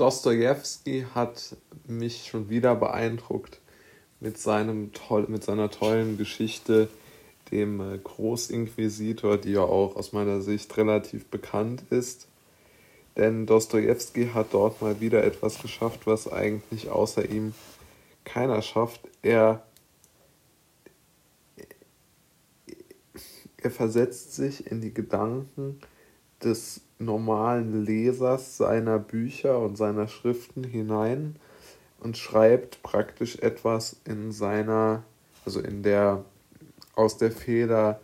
Dostoevsky hat mich schon wieder beeindruckt mit, seinem toll, mit seiner tollen Geschichte, dem äh, Großinquisitor, die ja auch aus meiner Sicht relativ bekannt ist. Denn Dostoevsky hat dort mal wieder etwas geschafft, was eigentlich außer ihm keiner schafft. Er, er versetzt sich in die Gedanken des normalen Lesers seiner Bücher und seiner Schriften hinein und schreibt praktisch etwas in seiner, also in der, aus der Feder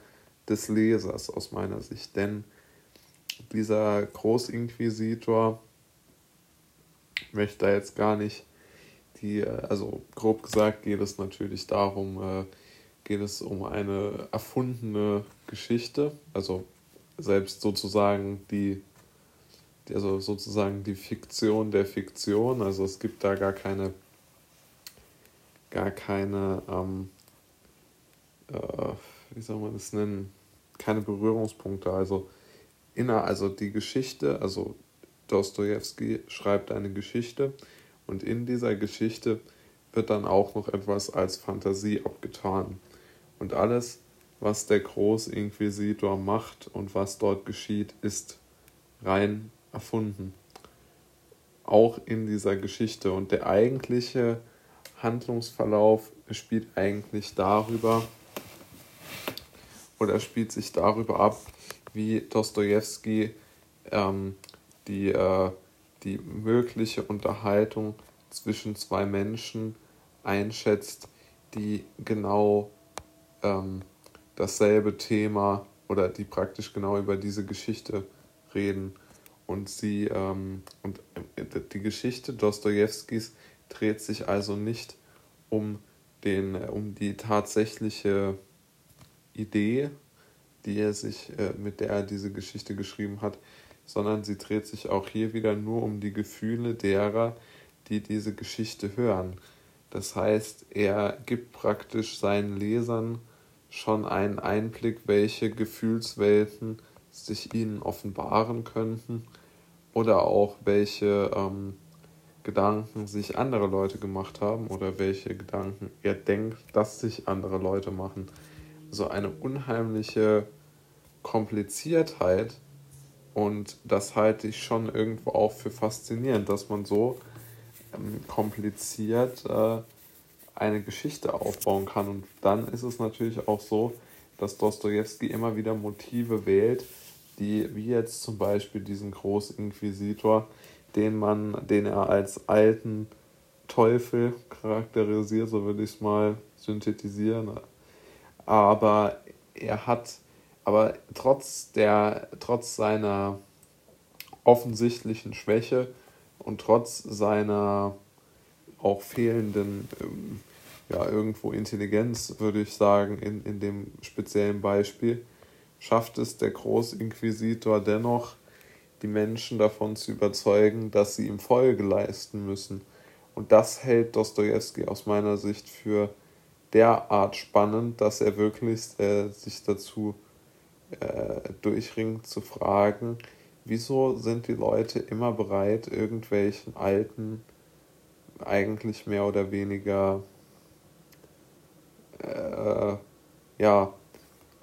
des Lesers aus meiner Sicht. Denn dieser Großinquisitor möchte da jetzt gar nicht die, also grob gesagt geht es natürlich darum, äh, geht es um eine erfundene Geschichte, also selbst sozusagen die, also sozusagen die Fiktion der Fiktion, also es gibt da gar keine, gar keine, ähm, äh, wie soll man das nennen, keine Berührungspunkte, also inner, also die Geschichte, also Dostoevsky schreibt eine Geschichte und in dieser Geschichte wird dann auch noch etwas als Fantasie abgetan. Und alles, was der Großinquisitor macht und was dort geschieht, ist rein erfunden. Auch in dieser Geschichte. Und der eigentliche Handlungsverlauf spielt eigentlich darüber oder spielt sich darüber ab, wie Dostoevsky ähm, die, äh, die mögliche Unterhaltung zwischen zwei Menschen einschätzt, die genau ähm, dasselbe Thema oder die praktisch genau über diese Geschichte reden. Und sie ähm, und äh, die Geschichte Dostojewskis dreht sich also nicht um den, um die tatsächliche Idee die er sich, äh, mit der er diese Geschichte geschrieben hat, sondern sie dreht sich auch hier wieder nur um die Gefühle derer, die diese Geschichte hören. Das heißt, er gibt praktisch seinen Lesern schon einen Einblick, welche Gefühlswelten sich ihnen offenbaren könnten oder auch welche ähm, Gedanken sich andere Leute gemacht haben oder welche Gedanken er denkt, dass sich andere Leute machen. So eine unheimliche Kompliziertheit und das halte ich schon irgendwo auch für faszinierend, dass man so ähm, kompliziert äh, eine Geschichte aufbauen kann. Und dann ist es natürlich auch so, dass Dostoevsky immer wieder Motive wählt, die, wie jetzt zum Beispiel diesen Großinquisitor, den man, den er als alten Teufel charakterisiert, so würde ich es mal synthetisieren. Aber er hat aber trotz, der, trotz seiner offensichtlichen Schwäche und trotz seiner auch fehlenden ähm, ja, irgendwo Intelligenz, würde ich sagen, in, in dem speziellen Beispiel, schafft es der Großinquisitor dennoch, die Menschen davon zu überzeugen, dass sie ihm Folge leisten müssen. Und das hält Dostoevsky aus meiner Sicht für derart spannend, dass er wirklich äh, sich dazu äh, durchringt zu fragen, wieso sind die Leute immer bereit, irgendwelchen alten, eigentlich mehr oder weniger, äh, ja,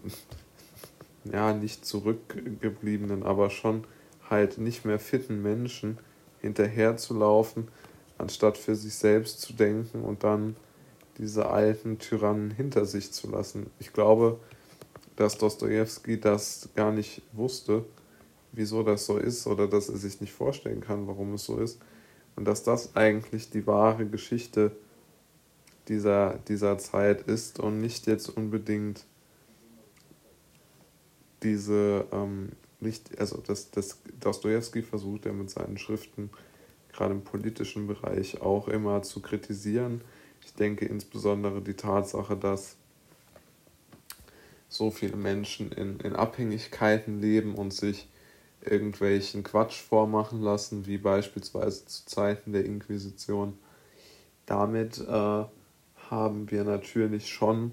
ja, nicht zurückgebliebenen, aber schon halt nicht mehr fitten Menschen hinterherzulaufen, anstatt für sich selbst zu denken und dann diese alten Tyrannen hinter sich zu lassen. Ich glaube, dass Dostoevsky das gar nicht wusste, wieso das so ist oder dass er sich nicht vorstellen kann, warum es so ist. Und dass das eigentlich die wahre Geschichte dieser, dieser Zeit ist und nicht jetzt unbedingt diese, ähm, nicht, also das, das Dostoevsky versucht ja mit seinen Schriften gerade im politischen Bereich auch immer zu kritisieren. Ich denke insbesondere die Tatsache, dass so viele Menschen in, in Abhängigkeiten leben und sich irgendwelchen Quatsch vormachen lassen, wie beispielsweise zu Zeiten der Inquisition. Damit äh, haben wir natürlich schon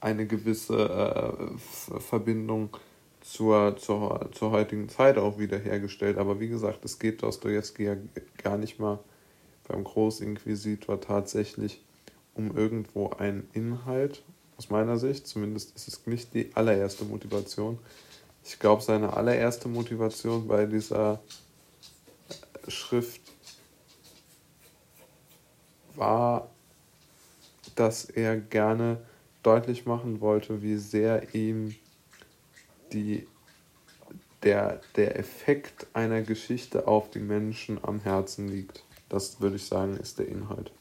eine gewisse äh, Verbindung zur, zur, zur heutigen Zeit auch wiederhergestellt. Aber wie gesagt, es geht Dostoevsky ja gar nicht mal beim Großinquisitor tatsächlich um irgendwo einen Inhalt, aus meiner Sicht. Zumindest ist es nicht die allererste Motivation. Ich glaube, seine allererste Motivation bei dieser Schrift war, dass er gerne deutlich machen wollte, wie sehr ihm die, der, der Effekt einer Geschichte auf die Menschen am Herzen liegt. Das würde ich sagen, ist der Inhalt.